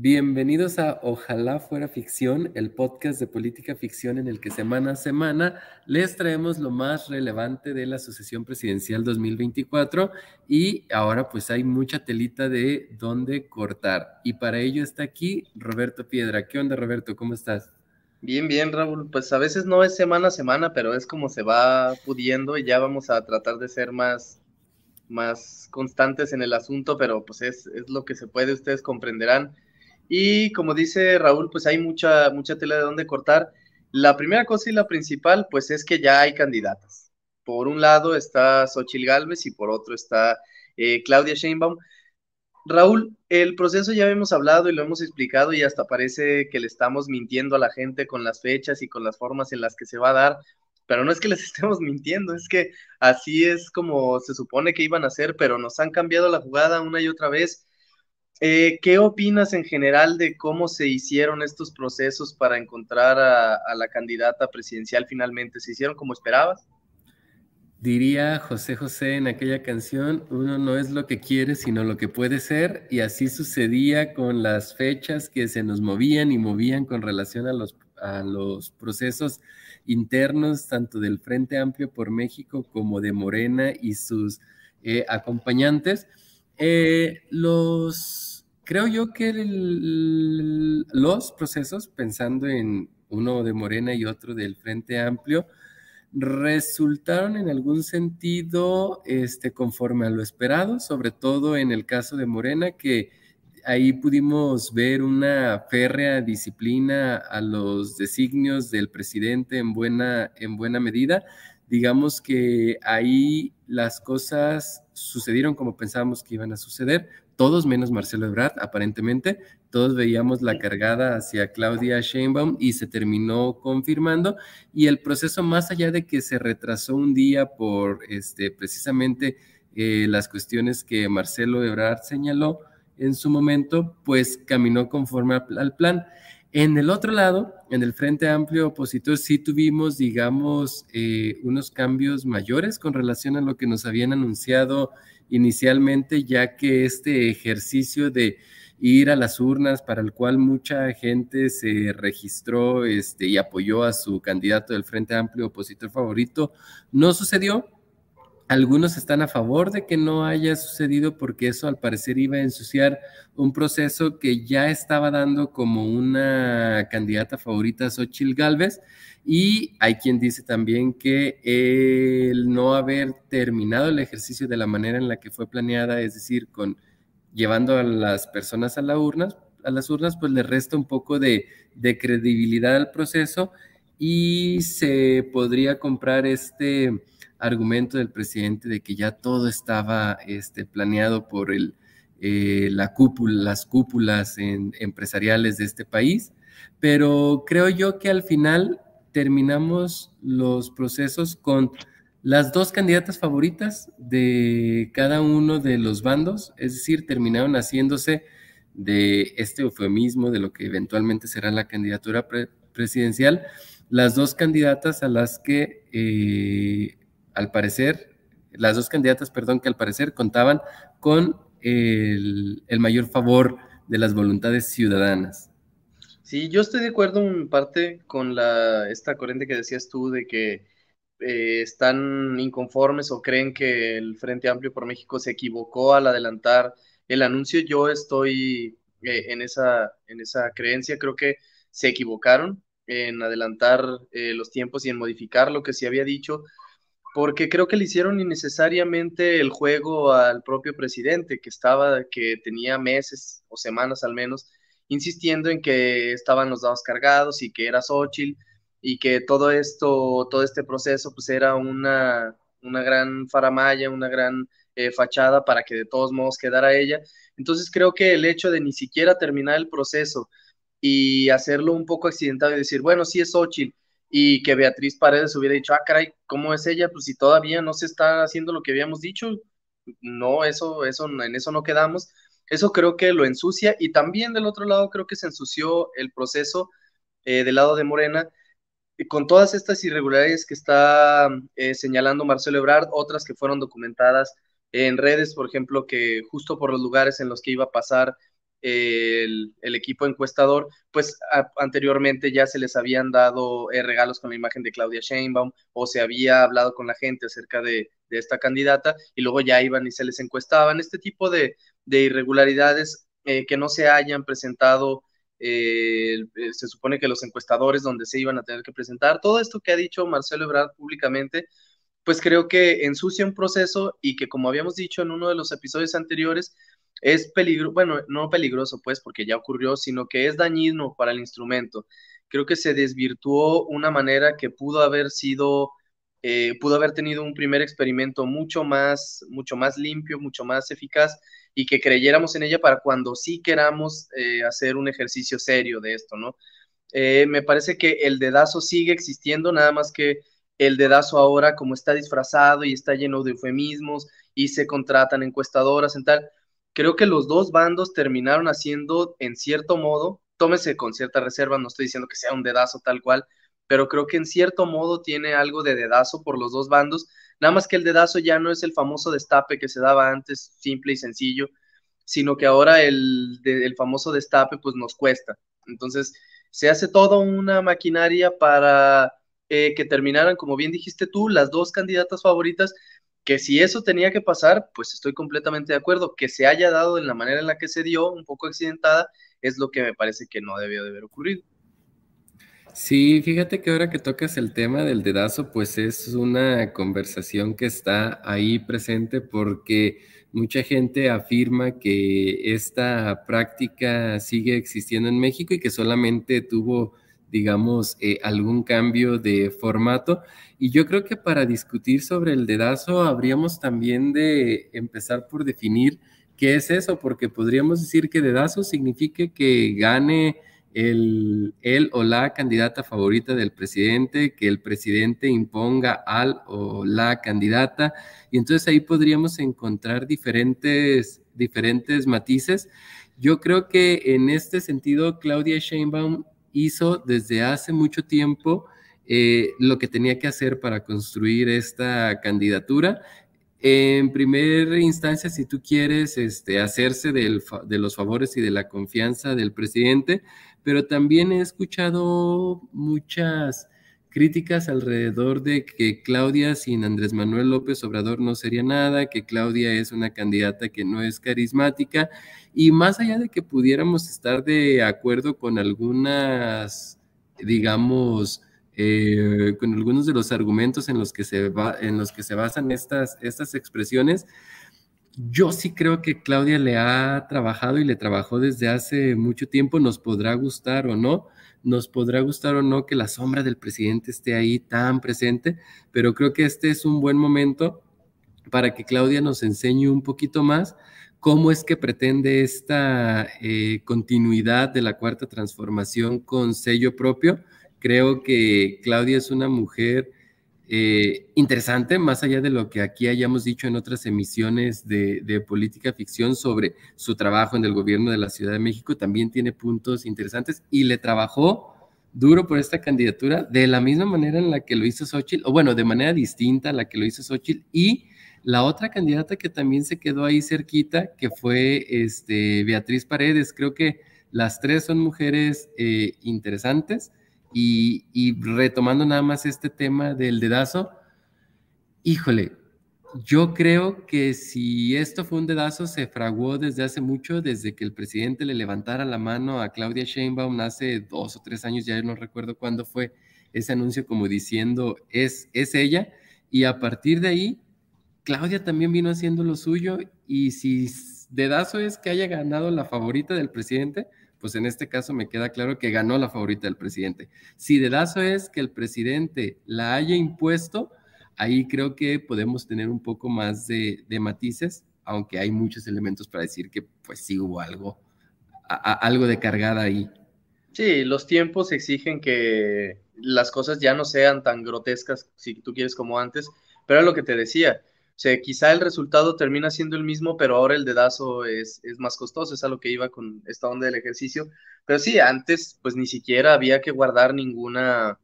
Bienvenidos a Ojalá fuera ficción, el podcast de política ficción en el que semana a semana les traemos lo más relevante de la sucesión presidencial 2024 y ahora pues hay mucha telita de dónde cortar y para ello está aquí Roberto Piedra. ¿Qué onda Roberto? ¿Cómo estás? Bien, bien Raúl, pues a veces no es semana a semana, pero es como se va pudiendo y ya vamos a tratar de ser más, más constantes en el asunto, pero pues es, es lo que se puede, ustedes comprenderán y como dice Raúl, pues hay mucha, mucha tela de dónde cortar. La primera cosa y la principal, pues es que ya hay candidatas. Por un lado está Xochil Gálvez y por otro está eh, Claudia Sheinbaum. Raúl, el proceso ya hemos hablado y lo hemos explicado y hasta parece que le estamos mintiendo a la gente con las fechas y con las formas en las que se va a dar, pero no es que les estemos mintiendo, es que así es como se supone que iban a ser, pero nos han cambiado la jugada una y otra vez eh, ¿Qué opinas en general de cómo se hicieron estos procesos para encontrar a, la candidata presidencial finalmente? ¿Se hicieron como esperabas? Diría José José en aquella canción, uno no es lo que quiere, sino lo que puede ser, y así sucedía con las fechas que se nos movían y movían con relación a los, a los procesos internos, tanto del Frente Amplio por México como de Morena y sus eh, acompañantes. Eh, los Creo yo que los procesos, pensando en uno de Morena y otro del Frente Amplio, resultaron en algún sentido este, conforme a lo esperado, sobre todo en el caso de Morena, que ahí pudimos ver una férrea disciplina a los designios del presidente en buena, en buena medida. Digamos que ahí las cosas sucedieron como pensábamos que iban a suceder, todos menos Marcelo Ebrard, aparentemente, todos veíamos la cargada hacia Claudia Sheinbaum y se terminó confirmando. Y el proceso, más allá de que se retrasó un día por este, precisamente eh, las cuestiones que Marcelo Ebrard señaló en su momento, pues caminó conforme al plan. En el otro lado, en el Frente Amplio Opositor, sí tuvimos, digamos, eh, unos cambios mayores con relación a lo que nos habían anunciado inicialmente, ya que este ejercicio de ir a las urnas para el cual mucha gente se registró este, y apoyó a su candidato del Frente Amplio opositor favorito, no sucedió. Algunos están a favor de que no haya sucedido porque eso al parecer iba a ensuciar un proceso que ya estaba dando como una candidata favorita a Xochitl Galvez y hay quien dice también que el no haber terminado el ejercicio de la manera en la que fue planeada, es decir, con llevando a las personas a, la urna, a las urnas, pues le resta un poco de, de credibilidad al proceso. Y se podría comprar este argumento del presidente de que ya todo estaba este, planeado por el, eh, la cúpula, las cúpulas empresariales de este país, pero creo yo que al final terminamos los procesos con las dos candidatas favoritas de cada uno de los bandos, es decir, terminaron haciéndose de este eufemismo de lo que eventualmente será la candidatura presidencial, las dos candidatas a las que eh, al parecer, las dos candidatas, perdón, que al parecer contaban con el, mayor favor de las voluntades ciudadanas. Sí, yo estoy de acuerdo en parte con la, esta corriente que decías tú de que eh, están inconformes o creen que el Frente Amplio por México se equivocó al adelantar el anuncio. Yo estoy eh, en, esa, en esa creencia, creo que se equivocaron en adelantar eh, los tiempos y en modificar lo que se había dicho porque creo que le hicieron innecesariamente el juego al propio presidente, que estaba, que tenía meses o semanas al menos, insistiendo en que estaban los dados cargados y que era Xochitl y que todo esto, todo este proceso, pues era una, una gran faramaya, una gran eh, fachada para que de todos modos quedara ella. Entonces creo que el hecho de ni siquiera terminar el proceso y hacerlo un poco accidentado y decir, bueno, sí es Xochitl, y que Beatriz Paredes hubiera dicho, ah, caray, ¿cómo es ella? Pues si todavía no se está haciendo lo que habíamos dicho, no, eso, eso, en eso no quedamos. Eso creo que lo ensucia y también del otro lado creo que se ensució el proceso eh, del lado de Morena con todas estas irregularidades que está eh, señalando Marcelo Ebrard, otras que fueron documentadas en redes, por ejemplo, que justo por los lugares en los que iba a pasar el, equipo encuestador, pues anteriormente ya se les habían dado eh, regalos con la imagen de Claudia Sheinbaum o se había hablado con la gente acerca de, esta candidata y luego ya iban y se les encuestaban. Este tipo de, irregularidades eh, que no se hayan presentado, eh, se supone que los encuestadores donde se iban a tener que presentar, todo esto que ha dicho Marcelo Ebrard públicamente, pues creo que ensucia un proceso y que como habíamos dicho en uno de los episodios anteriores, es peligroso, bueno, no peligroso pues porque ya ocurrió, sino que es dañino para el instrumento. Creo que se desvirtuó una manera que pudo haber sido, eh, pudo haber tenido un primer experimento mucho más, mucho más limpio, mucho más eficaz y que creyéramos en ella para cuando sí queramos eh, hacer un ejercicio serio de esto, ¿no? Eh, me parece que el dedazo sigue existiendo, nada más que el dedazo ahora como está disfrazado y está lleno de eufemismos y se contratan encuestadoras en tal, creo que los dos bandos terminaron haciendo, en cierto modo, tómese con cierta reserva, no estoy diciendo que sea un dedazo tal cual, pero creo que en cierto modo tiene algo de dedazo por los dos bandos, nada más que el dedazo ya no es el famoso destape que se daba antes, simple y sencillo, sino que ahora el, el famoso destape pues nos cuesta. Entonces, se hace toda una maquinaria para eh, que terminaran, como bien dijiste tú, las dos candidatas favoritas, que si eso tenía que pasar, pues estoy completamente de acuerdo. Que se haya dado en la manera en la que se dio, un poco accidentada, es lo que me parece que no debió de haber ocurrido. Sí, fíjate que ahora que tocas el tema del dedazo, pues es una conversación que está ahí presente porque mucha gente afirma que esta práctica sigue existiendo en México y que solamente tuvo digamos, eh, algún cambio de formato. Y yo creo que para discutir sobre el dedazo habríamos también de empezar por definir qué es eso, porque podríamos decir que dedazo significa que gane el, el o la candidata favorita del presidente, que el presidente imponga al o la candidata, y entonces ahí podríamos encontrar diferentes, diferentes matices. Yo creo que en este sentido, Claudia Sheinbaum hizo desde hace mucho tiempo eh, lo que tenía que hacer para construir esta candidatura. En primera instancia, si tú quieres este, hacerse de los favores y de la confianza del presidente, pero también he escuchado muchas críticas alrededor de que Claudia sin Andrés Manuel López Obrador no sería nada, que Claudia es una candidata que no es carismática y más allá de que pudiéramos estar de acuerdo con algunas, digamos, eh, con algunos de los argumentos en los que se, va, en los que se basan estas, estas expresiones, yo sí creo que Claudia le ha trabajado y le trabajó desde hace mucho tiempo, nos podrá gustar o no, nos podrá gustar o no que la sombra del presidente esté ahí tan presente, pero creo que este es un buen momento para que Claudia nos enseñe un poquito más cómo es que pretende esta eh, continuidad de la cuarta transformación con sello propio. Creo que Claudia es una mujer eh, interesante, más allá de lo que aquí hayamos dicho en otras emisiones de, de, política ficción sobre su trabajo en el gobierno de la Ciudad de México, también tiene puntos interesantes y le trabajó duro por esta candidatura de la misma manera en la que lo hizo Xochitl, o bueno, de manera distinta a la que lo hizo Xochitl, y la otra candidata que también se quedó ahí cerquita, que fue este, Beatriz Paredes, creo que las tres son mujeres eh, interesantes y, retomando nada más este tema del dedazo, híjole, yo creo que si esto fue un dedazo, se fraguó desde hace mucho, desde que el presidente le levantara la mano a Claudia Sheinbaum hace dos o tres años, ya no recuerdo cuándo fue ese anuncio como diciendo, es, es ella, y a partir de ahí, Claudia también vino haciendo lo suyo, y si dedazo es que haya ganado la favorita del presidente, pues en este caso me queda claro que ganó la favorita del presidente. Si dedazo es que el presidente la haya impuesto, ahí creo que podemos tener un poco más de, matices, aunque hay muchos elementos para decir que pues sí hubo algo, algo de cargada ahí. Sí, los tiempos exigen que las cosas ya no sean tan grotescas, si tú quieres, como antes, pero lo que te decía. O sea, quizá el resultado termina siendo el mismo, pero ahora el dedazo es, es más costoso, es a lo que iba con esta onda del ejercicio. Pero sí, antes pues ni siquiera había que guardar ninguna,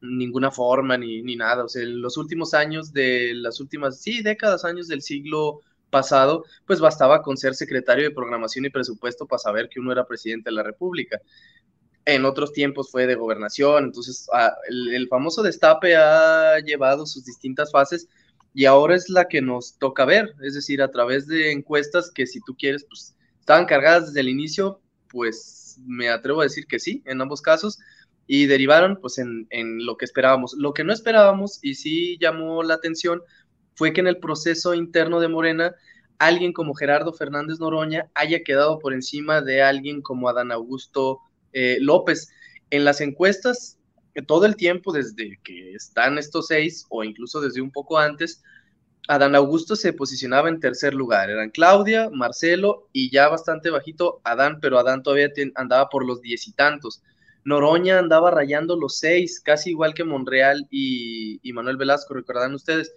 ninguna forma ni, ni nada. O sea, en los últimos años de las últimas, sí, décadas, años del siglo pasado, pues bastaba con ser secretario de programación y presupuesto para saber que uno era presidente de la República. En otros tiempos fue de gobernación, entonces ah, el, famoso destape ha llevado sus distintas fases y ahora es la que nos toca ver, es decir, a través de encuestas que si tú quieres, pues estaban cargadas desde el inicio, pues me atrevo a decir que sí, en ambos casos, y derivaron pues en, en, lo que esperábamos. Lo que no esperábamos y sí llamó la atención fue que en el proceso interno de Morena alguien como Gerardo Fernández Noroña haya quedado por encima de alguien como Adán Augusto eh, López. En las encuestas, todo el tiempo desde que están estos seis o incluso desde un poco antes, Adán Augusto se posicionaba en tercer lugar. Eran Claudia, Marcelo y ya bastante bajito Adán, pero Adán todavía andaba por los diez y tantos. Noroña andaba rayando los seis, casi igual que Monreal y, Manuel Velasco, recordarán ustedes.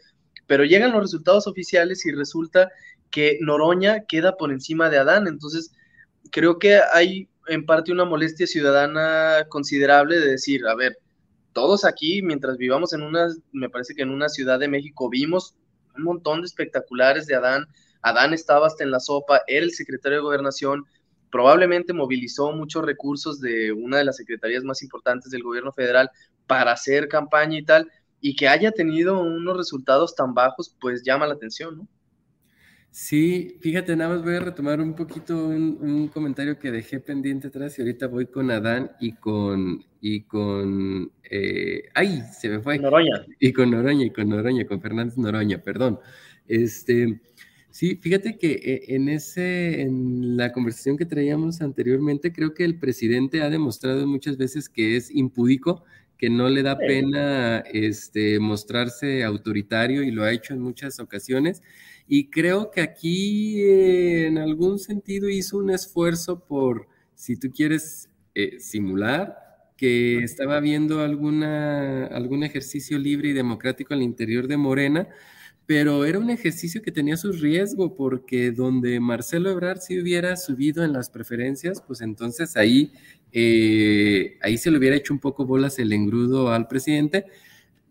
Pero llegan los resultados oficiales y resulta que Noroña queda por encima de Adán. Entonces, creo que hay en parte una molestia ciudadana considerable de decir, a ver, todos aquí, mientras vivamos en una, me parece que en una ciudad de México, vimos un montón de espectaculares de Adán. Adán estaba hasta en la sopa, era el secretario de gobernación, probablemente movilizó muchos recursos de una de las secretarías más importantes del gobierno federal para hacer campaña y tal, y que haya tenido unos resultados tan bajos, pues llama la atención, ¿no? Sí, fíjate, nada más voy a retomar un poquito un, comentario que dejé pendiente atrás y ahorita voy con Adán y con, y con, eh, ay, se me fue. Noroña. Y con Noroña, y con Noroña, con Fernández Noroña, perdón. Este, Sí, fíjate que eh, en ese, en la conversación que traíamos anteriormente, creo que el presidente ha demostrado muchas veces que es impúdico, que no le da pena este, mostrarse autoritario y lo ha hecho en muchas ocasiones. Y creo que aquí eh, en algún sentido hizo un esfuerzo por, si tú quieres, eh, simular que estaba viendo alguna, algún ejercicio libre y democrático al interior de Morena, pero era un ejercicio que tenía su riesgo porque donde Marcelo Ebrard si hubiera subido en las preferencias, pues entonces ahí, eh, ahí se le hubiera hecho un poco bolas el engrudo al presidente.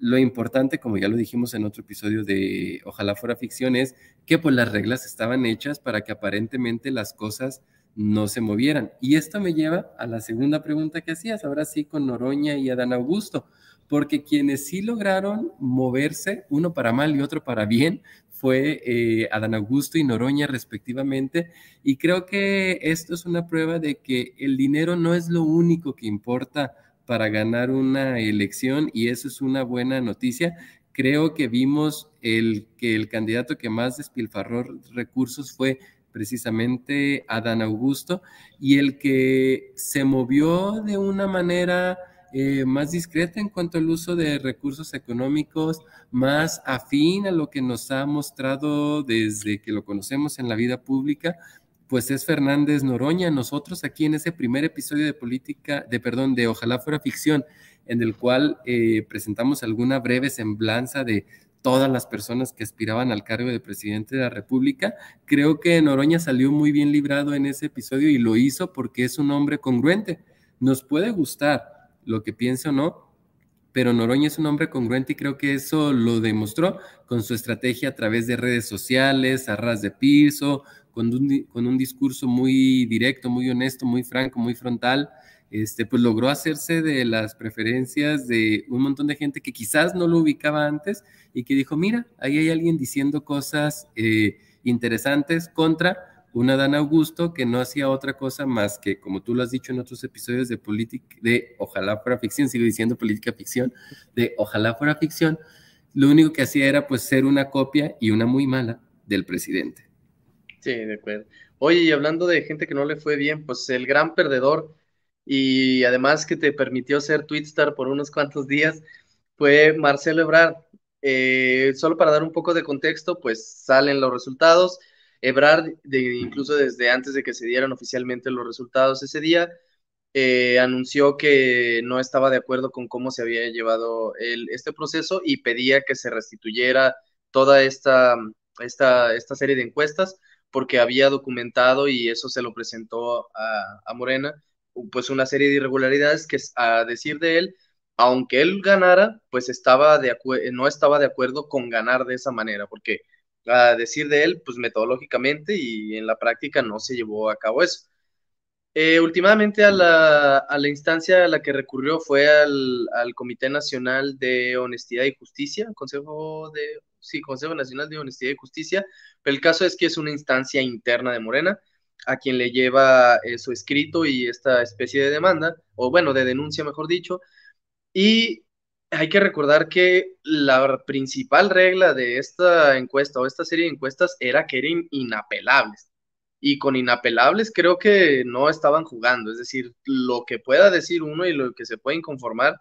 Lo importante, como ya lo dijimos en otro episodio de Ojalá fuera ficción, es que pues las reglas estaban hechas para que aparentemente las cosas no se movieran. Y esto me lleva a la segunda pregunta que hacías, ahora sí con Noroña y Adán Augusto porque quienes sí lograron moverse, uno para mal y otro para bien, fue eh, Adán Augusto y Noroña respectivamente. Y creo que esto es una prueba de que el dinero no es lo único que importa para ganar una elección y eso es una buena noticia. Creo que vimos el, que el candidato que más despilfarró recursos fue precisamente Adán Augusto y el que se movió de una manera eh, más discreta en cuanto al uso de recursos económicos, más afín a lo que nos ha mostrado desde que lo conocemos en la vida pública, pues es Fernández Noroña. Nosotros aquí en ese primer episodio de política, de perdón, de Ojalá fuera ficción, en el cual eh, presentamos alguna breve semblanza de todas las personas que aspiraban al cargo de presidente de la República. Creo que Noroña salió muy bien librado en ese episodio y lo hizo porque es un hombre congruente. Nos puede gustar lo que piense o no, pero Noroña es un hombre congruente y creo que eso lo demostró con su estrategia a través de redes sociales, a ras de piso, con un, con un discurso muy directo, muy honesto, muy franco, muy frontal. Este, pues logró hacerse de las preferencias de un montón de gente que quizás no lo ubicaba antes y que dijo, mira, ahí hay alguien diciendo cosas eh, interesantes contra un Adán Augusto que no hacía otra cosa más que, como tú lo has dicho en otros episodios de política, de Ojalá fuera ficción, sigo diciendo política ficción, de Ojalá fuera ficción, lo único que hacía era pues ser una copia y una muy mala del presidente. Sí, de acuerdo. Oye, y hablando de gente que no le fue bien, pues el gran perdedor y además que te permitió ser Twitstar por unos cuantos días fue Marcelo Ebrard. Eh, solo para dar un poco de contexto, pues salen los resultados Ebrard, de, incluso desde antes de que se dieran oficialmente los resultados ese día, eh, anunció que no estaba de acuerdo con cómo se había llevado este proceso y pedía que se restituyera toda esta, esta, esta serie de encuestas porque había documentado y eso se lo presentó a, a Morena, pues una serie de irregularidades que a decir de él, aunque él ganara, pues estaba de no estaba de acuerdo con ganar de esa manera, porque a decir de él, pues metodológicamente y en la práctica no se llevó a cabo eso. Eh, últimamente a la, a la, instancia a la que recurrió fue al, al, Comité Nacional de Honestidad y Justicia, Consejo de, sí, Consejo Nacional de Honestidad y Justicia, pero el caso es que es una instancia interna de Morena, a quien le lleva eh, su escrito y esta especie de demanda, o bueno, de denuncia, mejor dicho, y hay que recordar que la principal regla de esta encuesta o esta serie de encuestas era que eran inapelables. Y con inapelables creo que no estaban jugando, es decir, lo que pueda decir uno y lo que se puede conformar,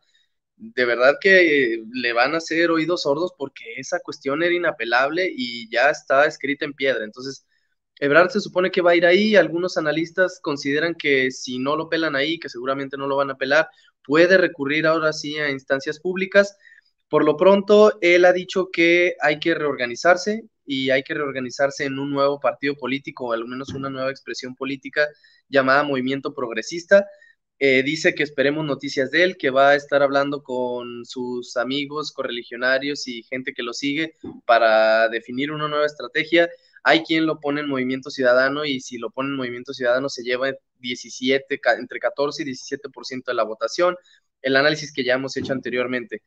de verdad que le van a hacer oídos sordos porque esa cuestión era inapelable y ya está escrita en piedra. Entonces, Ebrard se supone que va a ir ahí, algunos analistas consideran que si no lo pelan ahí, que seguramente no lo van a pelar, puede recurrir ahora sí a instancias públicas. Por lo pronto, él ha dicho que hay que reorganizarse, y hay que reorganizarse en un nuevo partido político, o al menos una nueva expresión política llamada Movimiento Progresista. Eh, dice que esperemos noticias de él, que va a estar hablando con sus amigos correligionarios y gente que lo sigue para definir una nueva estrategia. Hay quien lo pone en Movimiento Ciudadano y si lo pone en Movimiento Ciudadano se lleva 17, entre 14 y 17% de la votación, el análisis que ya hemos hecho anteriormente.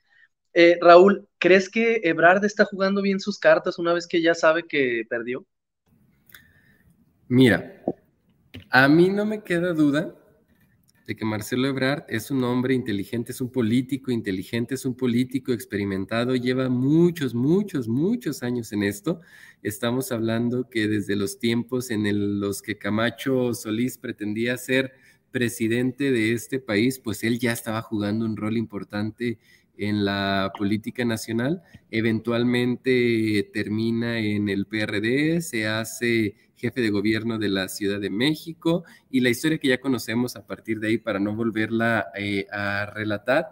Eh, Raúl, ¿crees que Ebrard está jugando bien sus cartas una vez que ya sabe que perdió? Mira, a mí no me queda duda de que Marcelo Ebrard es un hombre inteligente, es un político inteligente, es un político experimentado, lleva muchos, muchos, muchos años en esto. Estamos hablando que desde los tiempos en los que Camacho Solís pretendía ser presidente de este país, pues él ya estaba jugando un rol importante en la política nacional, eventualmente termina en el PRD, se hace jefe de gobierno de la Ciudad de México y la historia que ya conocemos a partir de ahí para no volverla eh, a relatar,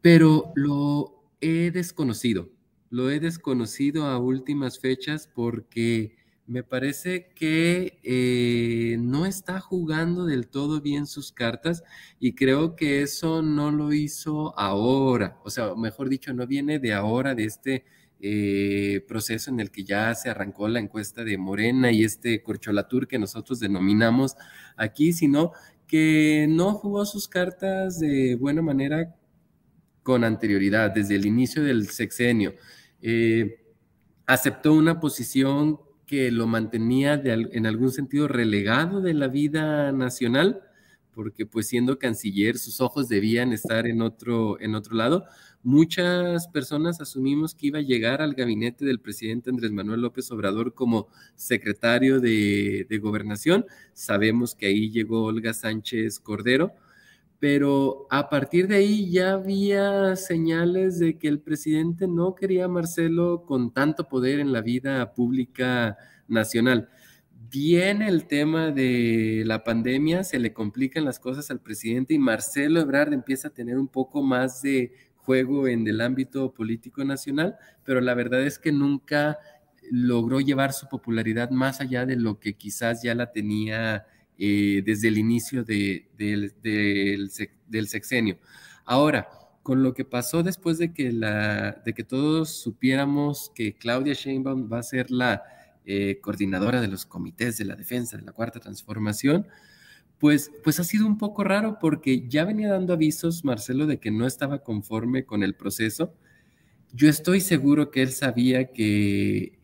pero lo he desconocido, lo he desconocido a últimas fechas porque me parece que eh, no está jugando del todo bien sus cartas y creo que eso no lo hizo ahora, o sea, mejor dicho, no viene de ahora, de este eh, proceso en el que ya se arrancó la encuesta de Morena y este corcholatur que nosotros denominamos aquí, sino que no jugó sus cartas de buena manera con anterioridad, desde el inicio del sexenio. Eh, aceptó una posición que lo mantenía en algún sentido relegado de la vida nacional, porque pues siendo canciller sus ojos debían estar en otro, en otro lado. Muchas personas asumimos que iba a llegar al gabinete del presidente Andrés Manuel López Obrador como secretario de, de gobernación. Sabemos que ahí llegó Olga Sánchez Cordero, pero a partir de ahí ya había señales de que el presidente no quería a Marcelo con tanto poder en la vida pública nacional. Viene el tema de la pandemia, se le complican las cosas al presidente y Marcelo Ebrard empieza a tener un poco más de juego en el ámbito político nacional, pero la verdad es que nunca logró llevar su popularidad más allá de lo que quizás ya la tenía eh, desde el inicio del, sexenio. Ahora, con lo que pasó después de que, la, de que todos supiéramos que Claudia Sheinbaum va a ser la eh, coordinadora de los comités de la defensa de la cuarta transformación, pues, pues ha sido un poco raro porque ya venía dando avisos Marcelo de que no estaba conforme con el proceso. Yo estoy seguro que él sabía que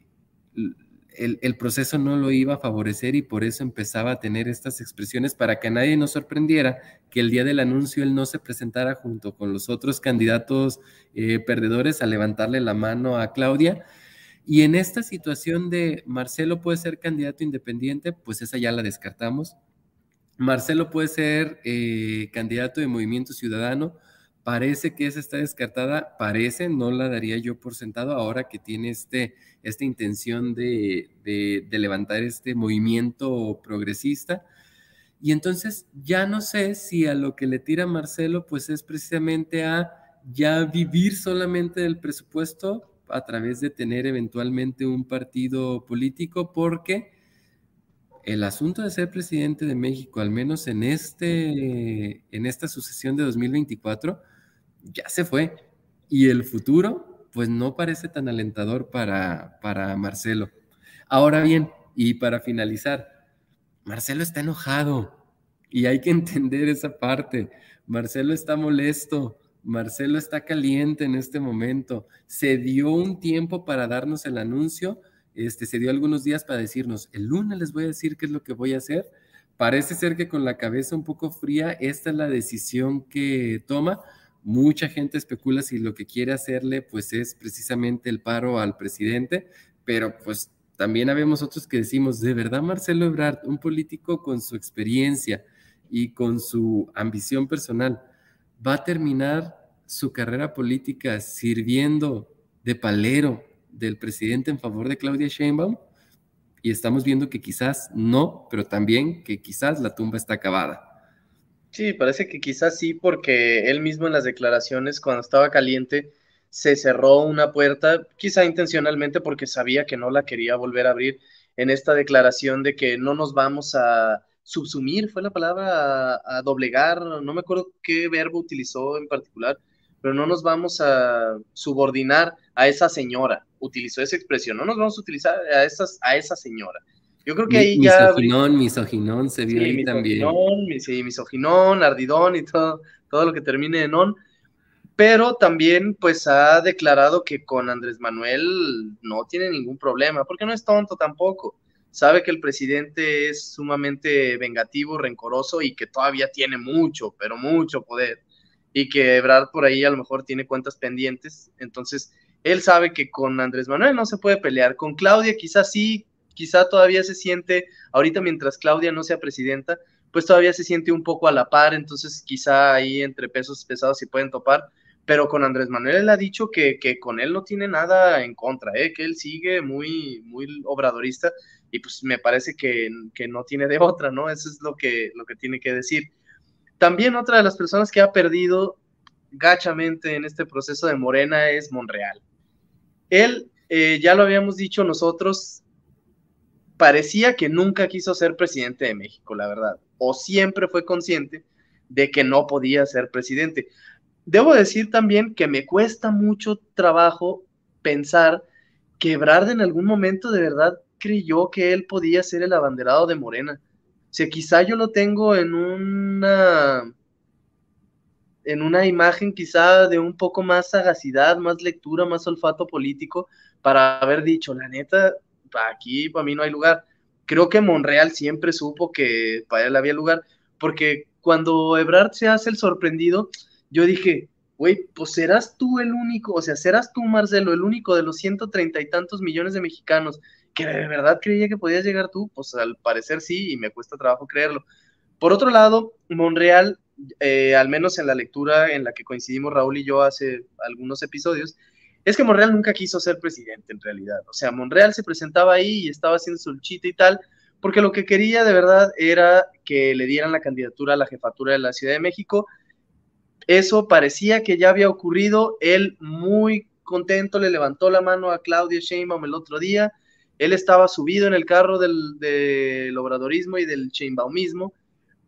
el, proceso no lo iba a favorecer y por eso empezaba a tener estas expresiones para que a nadie nos sorprendiera que el día del anuncio él no se presentara junto con los otros candidatos eh, perdedores a levantarle la mano a Claudia. Y en esta situación de Marcelo puede ser candidato independiente, pues esa ya la descartamos. Marcelo puede ser eh, candidato de Movimiento Ciudadano, Parece que esa está descartada, parece, no la daría yo por sentado ahora que tiene este, esta intención de, levantar este movimiento progresista. Y entonces ya no sé si a lo que le tira Marcelo, pues es precisamente a ya vivir solamente del presupuesto a través de tener eventualmente un partido político, porque el asunto de ser presidente de México, al menos en, este, en esta sucesión de 2024, ya se fue. Y el futuro, pues no parece tan alentador para, para Marcelo. Ahora bien, y para finalizar, Marcelo está enojado y hay que entender esa parte. Marcelo está molesto, Marcelo está caliente en este momento. Se dio un tiempo para darnos el anuncio, este, se dio algunos días para decirnos, el lunes les voy a decir qué es lo que voy a hacer. Parece ser que con la cabeza un poco fría, esta es la decisión que toma. Mucha gente especula si lo que quiere hacerle pues es precisamente el paro al presidente, pero pues también habemos otros que decimos, de verdad Marcelo Ebrard, un político con su experiencia y con su ambición personal, va a terminar su carrera política sirviendo de palero del presidente en favor de Claudia Sheinbaum? Y estamos viendo que quizás no, pero también que quizás la tumba está acabada. Sí, parece que quizás sí, porque él mismo en las declaraciones, cuando estaba caliente, se cerró una puerta, quizá intencionalmente porque sabía que no la quería volver a abrir en esta declaración de que no nos vamos a subsumir, fue la palabra, a, doblegar, no me acuerdo qué verbo utilizó en particular, pero no nos vamos a subordinar a esa señora, utilizó esa expresión, no nos vamos a utilizar a, esas, a esa señora. Yo creo que ahí ya... Misoginón, misoginón, se vio ahí también. Sí, misoginón, ardidón y todo, todo lo que termine en on pero también pues ha declarado que con Andrés Manuel no tiene ningún problema, porque no es tonto tampoco. Sabe que el presidente es sumamente vengativo, rencoroso y que todavía tiene mucho, pero mucho poder. Y que Ebrard por ahí a lo mejor tiene cuentas pendientes. Entonces, él sabe que con Andrés Manuel no se puede pelear. Con Claudia quizás sí, quizá todavía se siente, ahorita mientras Claudia no sea presidenta, pues todavía se siente un poco a la par, entonces quizá ahí entre pesos pesados se pueden topar, pero con Andrés Manuel él ha dicho que, con él no tiene nada en contra, ¿eh? que él sigue muy, muy obradorista y pues me parece que, no tiene de otra, ¿no? Eso es lo que, lo que tiene que decir. También otra de las personas que ha perdido gachamente en este proceso de Morena es Monreal. Él, eh, ya lo habíamos dicho nosotros, parecía que nunca quiso ser presidente de México, la verdad, o siempre fue consciente de que no podía ser presidente. Debo decir también que me cuesta mucho trabajo pensar que Ebrard en algún momento de verdad creyó que él podía ser el abanderado de Morena. O sea, quizá yo lo tengo en una en una imagen quizá de un poco más sagacidad, más lectura, más olfato político para haber dicho, la neta, aquí para mí no hay lugar. Creo que Monreal siempre supo que para él había lugar, porque cuando Ebrard se hace el sorprendido, yo dije, güey, pues serás tú el único, o sea, serás tú, Marcelo, el único de los ciento treinta y tantos millones de mexicanos que de verdad creía que podías llegar tú, pues al parecer sí, y me cuesta trabajo creerlo. Por otro lado, Monreal, eh, al menos en la lectura en la que coincidimos Raúl y yo hace algunos episodios, es que Monreal nunca quiso ser presidente en realidad. O sea, Monreal se presentaba ahí y estaba haciendo su chita y tal, porque lo que quería de verdad era que le dieran la candidatura a la jefatura de la Ciudad de México eso parecía que ya había ocurrido. Él muy contento le levantó la mano a Claudia Sheinbaum el otro día. Él estaba subido en el carro del, obradorismo y del Sheinbaumismo,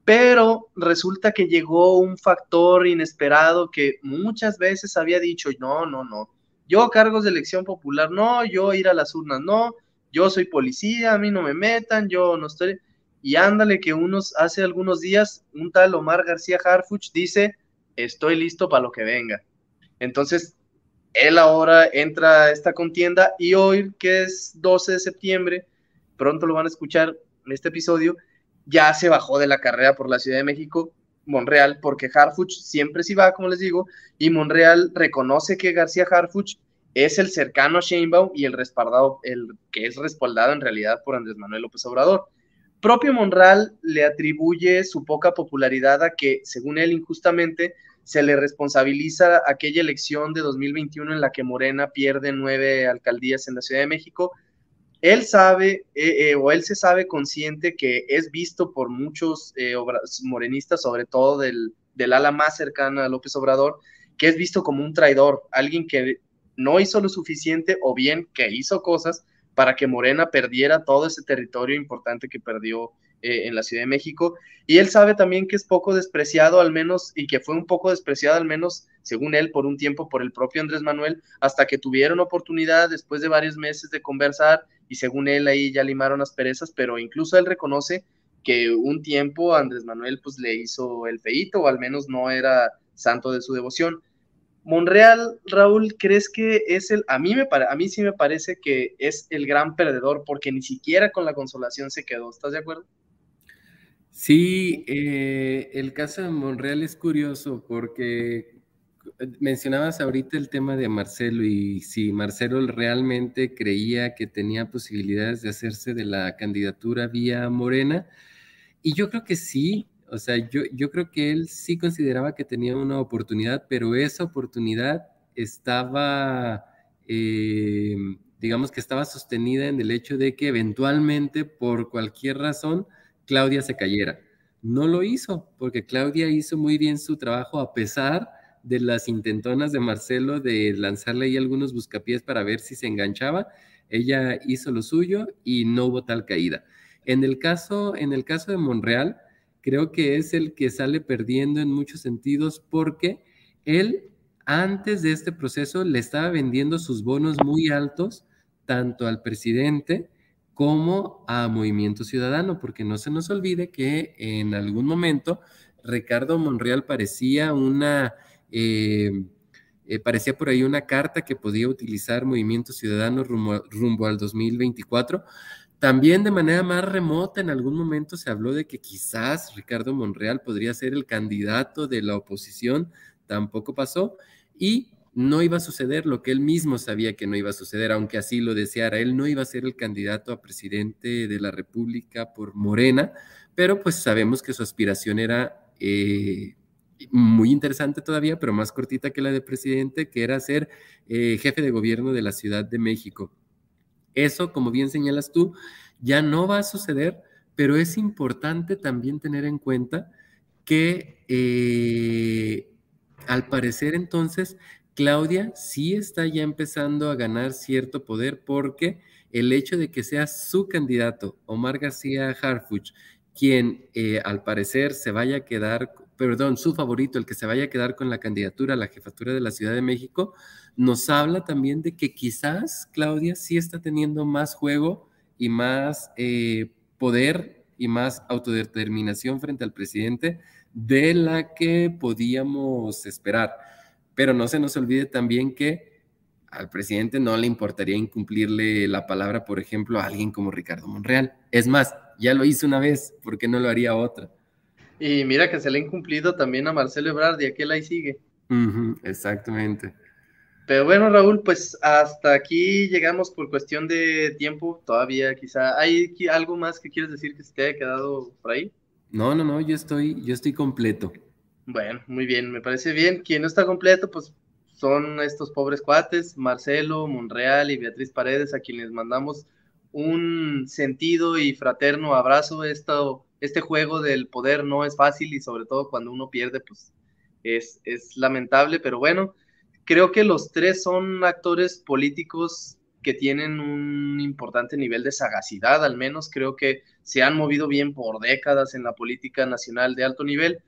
pero resulta que llegó un factor inesperado que muchas veces había dicho, no, no, no, yo cargos de elección popular, no, yo ir a las urnas, no, yo soy policía, a mí no me metan, yo no estoy... Y ándale que unos, hace algunos días, un tal Omar García Harfuch dice, estoy listo para lo que venga. Entonces, él ahora entra a esta contienda y hoy, que es 12 de septiembre, pronto lo van a escuchar en este episodio, ya se bajó de la carrera por la Ciudad de México, Monreal, porque Harfuch siempre sí va, como les digo, y Monreal reconoce que García Harfuch es el cercano a Sheinbaum y el respaldado, el que es respaldado en realidad por Andrés Manuel López Obrador. Propio Monreal le atribuye su poca popularidad a que, según él, injustamente se le responsabiliza aquella elección de 2021 en la que Morena pierde nueve alcaldías en la Ciudad de México, él sabe eh, eh, o él se sabe consciente que es visto por muchos eh, morenistas, sobre todo del, del ala más cercana a López Obrador, que es visto como un traidor, alguien que no hizo lo suficiente o bien que hizo cosas para que Morena perdiera todo ese territorio importante que perdió eh, en la Ciudad de México. Y él sabe también que es poco despreciado, al menos, y que fue un poco despreciado, al menos, según él, por un tiempo por el propio Andrés Manuel, hasta que tuvieron oportunidad después de varios meses de conversar y según él ahí ya limaron las perezas, pero incluso él reconoce que un tiempo Andrés Manuel pues le hizo el feito o al menos no era santo de su devoción. Monreal, Raúl, ¿crees que es el, a mí, me a mí sí me parece que es el gran perdedor porque ni siquiera con la consolación se quedó, ¿estás de acuerdo? Sí, eh, el caso de Monreal es curioso porque mencionabas ahorita el tema de Marcelo y si Marcelo realmente creía que tenía posibilidades de hacerse de la candidatura vía Morena, y yo creo que sí, o sea, yo, yo creo que él sí consideraba que tenía una oportunidad, pero esa oportunidad estaba, eh, digamos que estaba sostenida en el hecho de que eventualmente, por cualquier razón, Claudia se cayera. No lo hizo, porque Claudia hizo muy bien su trabajo a pesar de las intentonas de Marcelo de lanzarle ahí algunos buscapiés para ver si se enganchaba. Ella hizo lo suyo y no hubo tal caída. En el caso, en el caso de Monreal, creo que es el que sale perdiendo en muchos sentidos porque él antes de este proceso le estaba vendiendo sus bonos muy altos tanto al presidente como a Movimiento Ciudadano, porque no se nos olvide que en algún momento Ricardo Monreal parecía una, eh, eh, parecía por ahí una carta que podía utilizar Movimiento Ciudadano rumbo, al 2024. También de manera más remota, en algún momento se habló de que quizás Ricardo Monreal podría ser el candidato de la oposición, tampoco pasó, y no iba a suceder lo que él mismo sabía que no iba a suceder, aunque así lo deseara. Él no iba a ser el candidato a presidente de la República por Morena, pero pues sabemos que su aspiración era eh, muy interesante todavía, pero más cortita que la de presidente, que era ser eh, jefe de gobierno de la Ciudad de México. Eso, como bien señalas tú, ya no va a suceder, pero es importante también tener en cuenta que eh, al parecer entonces Claudia sí está ya empezando a ganar cierto poder porque el hecho de que sea su candidato, Omar García Harfuch, quien eh, al parecer se vaya a quedar, perdón, su favorito, el que se vaya a quedar con la candidatura a la jefatura de la Ciudad de México, nos habla también de que quizás Claudia sí está teniendo más juego y más eh, poder y más autodeterminación frente al presidente de la que podíamos esperar. Pero no se nos olvide también que al presidente no le importaría incumplirle la palabra, por ejemplo, a alguien como Ricardo Monreal. Es más, ya lo hizo una vez, ¿por qué no lo haría otra? Y mira que se le ha incumplido también a Marcelo Ebrard y aquel ahí sigue. exactamente. Pero bueno, Raúl, pues hasta aquí llegamos por cuestión de tiempo. Todavía quizá hay algo más que quieres decir que se te haya quedado por ahí. No, no, no, yo estoy, yo estoy completo. Bueno, muy bien, me parece bien. Quien no está completo, pues son estos pobres cuates, Marcelo, Monreal y Beatriz Paredes, a quienes mandamos un sentido y fraterno abrazo. Esto, este juego del poder no es fácil y sobre todo cuando uno pierde, pues es, es lamentable, pero bueno, creo que los tres son actores políticos que tienen un importante nivel de sagacidad, al menos creo que se han movido bien por décadas en la política nacional de alto nivel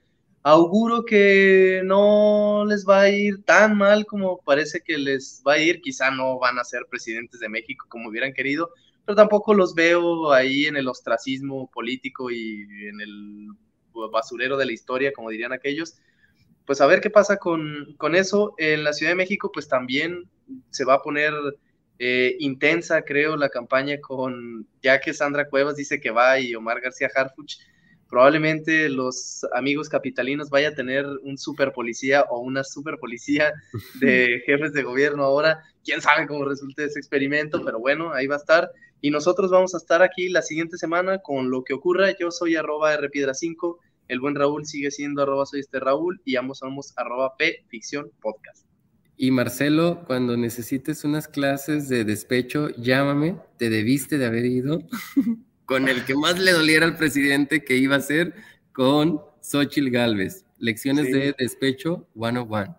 auguro que no les va a ir tan mal como parece que les va a ir. Quizá no van a ser presidentes de México como hubieran querido, pero tampoco los veo ahí en el ostracismo político y en el basurero de la historia, como dirían aquellos. Pues a ver qué pasa con, eso. En la Ciudad de México, pues también se va a poner eh, intensa, creo, la campaña con, ya que Sandra Cuevas dice que va y Omar García Harfuch probablemente los amigos capitalinos vaya a tener un super policía o una super policía de jefes de gobierno ahora. Quién sabe cómo resulte ese experimento, pero bueno, ahí va a estar. Y nosotros vamos a estar aquí la siguiente semana con lo que ocurra. Yo soy arroba rpiedra5, el buen Raúl sigue siendo arroba soy este Raúl y ambos somos arroba p ficción podcast. Y Marcelo, cuando necesites unas clases de despecho, llámame, te debiste de haber ido con el que más le doliera al presidente que iba a ser con Xochitl Galvez. Lecciones de despecho 101.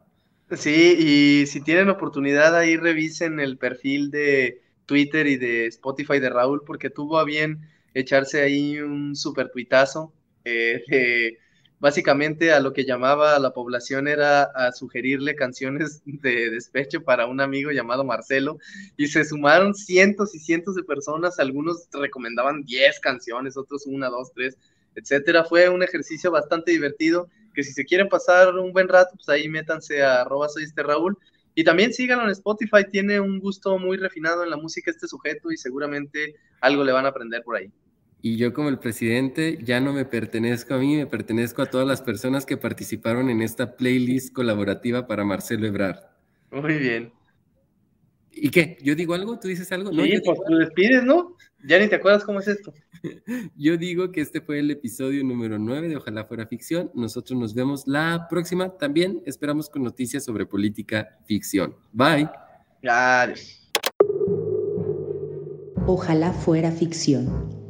Sí, y si tienen oportunidad ahí revisen el perfil de Twitter y de Spotify de Raúl, porque tuvo a bien echarse ahí un super tuitazo eh, de básicamente a lo que llamaba a la población era a sugerirle canciones de despecho para un amigo llamado Marcelo y se sumaron cientos y cientos de personas, algunos recomendaban 10 canciones, otros una, dos, tres, etcétera. Fue un ejercicio bastante divertido que si se quieren pasar un buen rato, pues ahí métanse a arroba soy este Raúl. Y también síganlo en Spotify, tiene un gusto muy refinado en la música este sujeto y seguramente algo le van a aprender por ahí. Y yo como el presidente ya no me pertenezco a mí, me pertenezco a todas las personas que participaron en esta playlist colaborativa para Marcelo Ebrard. Muy bien. ¿Y qué? ¿Yo digo algo? ¿Tú dices algo? Sí, pues tú despides, ¿no? Ya ni te acuerdas cómo es esto. Yo digo que este fue el episodio número 9 de Ojalá fuera ficción. Nosotros nos vemos la próxima. También esperamos con noticias sobre política ficción. Bye. Adiós. Ojalá fuera ficción